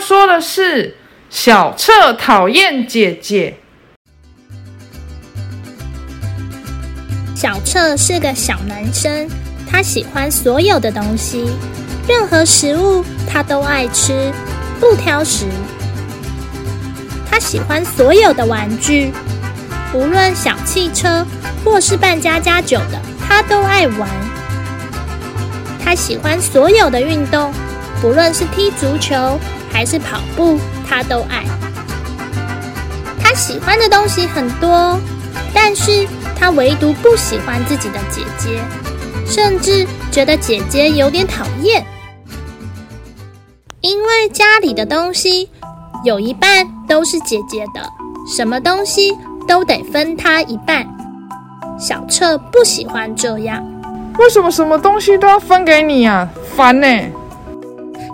说的是小彻讨厌姐姐。小彻是个小男生，他喜欢所有的东西，任何食物他都爱吃，不挑食。他喜欢所有的玩具，无论小汽车或是扮家家酒的，他都爱玩。他喜欢所有的运动，不论是踢足球还是跑步，他都爱。他喜欢的东西很多，但是他唯独不喜欢自己的姐姐，甚至觉得姐姐有点讨厌，因为家里的东西有一半都是姐姐的，什么东西都得分她一半。小彻不喜欢这样。为什么什么东西都要分给你啊？烦呢、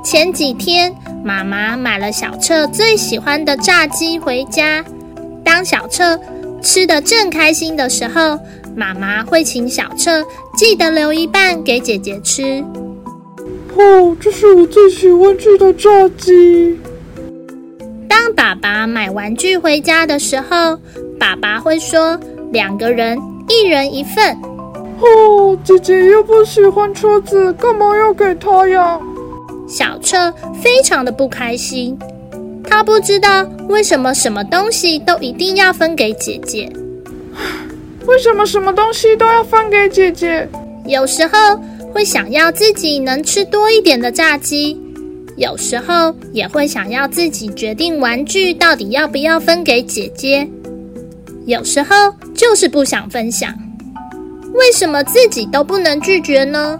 前几天，妈妈买了小彻最喜欢的炸鸡回家。当小彻吃得正开心的时候，妈妈会请小彻记得留一半给姐姐吃。哦，这是我最喜欢吃的炸鸡。当爸爸买玩具回家的时候，爸爸会说：“两个人一人一份。哦，姐姐又不喜欢车子，干嘛要给她呀？”小彻非常的不开心，他不知道为什么什么东西都一定要分给姐姐。为什么什么东西都要分给姐姐？有时候会想要自己能吃多一点的炸鸡，有时候也会想要自己决定玩具到底要不要分给姐姐，有时候就是不想分享。为什么自己都不能拒绝呢？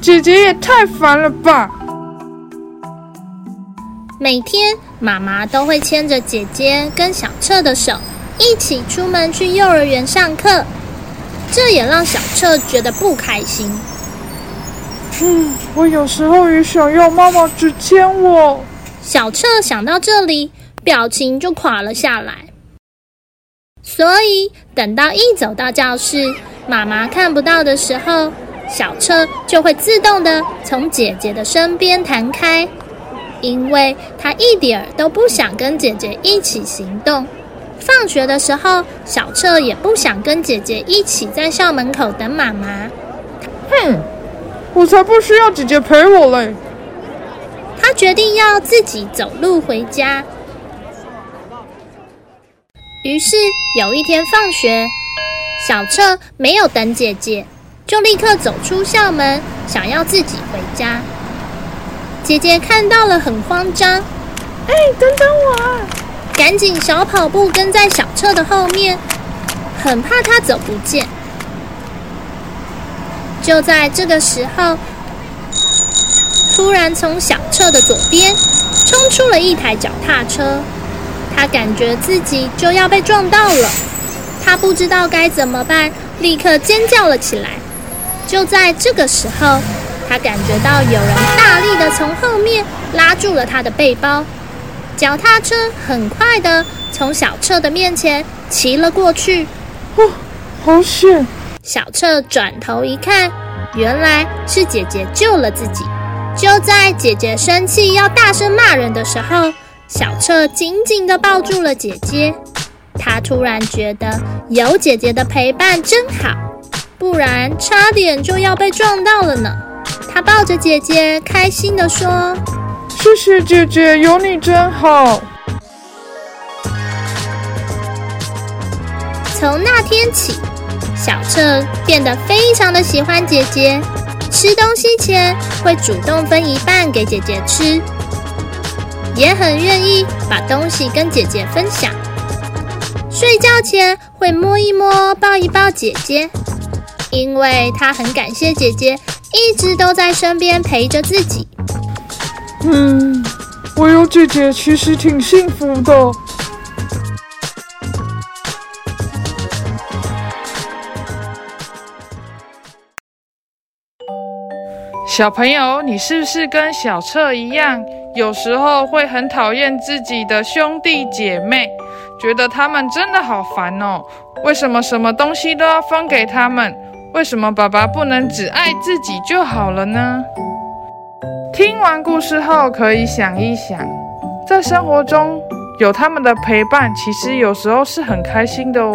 姐姐也太烦了吧！每天妈妈都会牵着姐姐跟小彻的手，一起出门去幼儿园上课，这也让小彻觉得不开心。嗯，我有时候也想要妈妈只牵我。小彻想到这里，表情就垮了下来。所以等到一走到教室，妈妈看不到的时候，小彻就会自动的从姐姐的身边弹开，因为他一点儿都不想跟姐姐一起行动。放学的时候，小彻也不想跟姐姐一起在校门口等妈妈。哼，我才不需要姐姐陪我嘞！他决定要自己走路回家。于是有一天放学，小彻没有等姐姐，就立刻走出校门，想要自己回家。姐姐看到了，很慌张，哎，等等我啊！赶紧小跑步跟在小彻的后面，很怕他走不见。就在这个时候，突然从小彻的左边冲出了一台脚踏车，他感觉自己就要被撞到了，他不知道该怎么办，立刻尖叫了起来。就在这个时候，他感觉到有人大力的从后面拉住了他的背包，脚踏车很快的从小彻的面前骑了过去。哦，好险！小彻转头一看，原来是姐姐救了自己。就在姐姐生气要大声骂人的时候，小彻紧紧的抱住了姐姐。他突然觉得有姐姐的陪伴真好，不然差点就要被撞到了呢。他抱着姐姐，开心地说谢谢姐姐，有你真好。：“从那天起，小彻变得非常的喜欢姐姐。吃东西前会主动分一半给姐姐吃，也很愿意把东西跟姐姐分享。睡觉前会摸一摸、抱一抱姐姐，因为他很感谢姐姐一直都在身边陪着自己。嗯，我有姐姐其实挺幸福的。小朋友，你是不是跟小澈一样，有时候会很讨厌自己的兄弟姐妹，觉得他们真的好烦哦？为什么什么东西都要分给他们？为什么爸爸不能只爱自己就好了呢？听完故事后，可以想一想，在生活中有他们的陪伴，其实有时候是很开心的哦。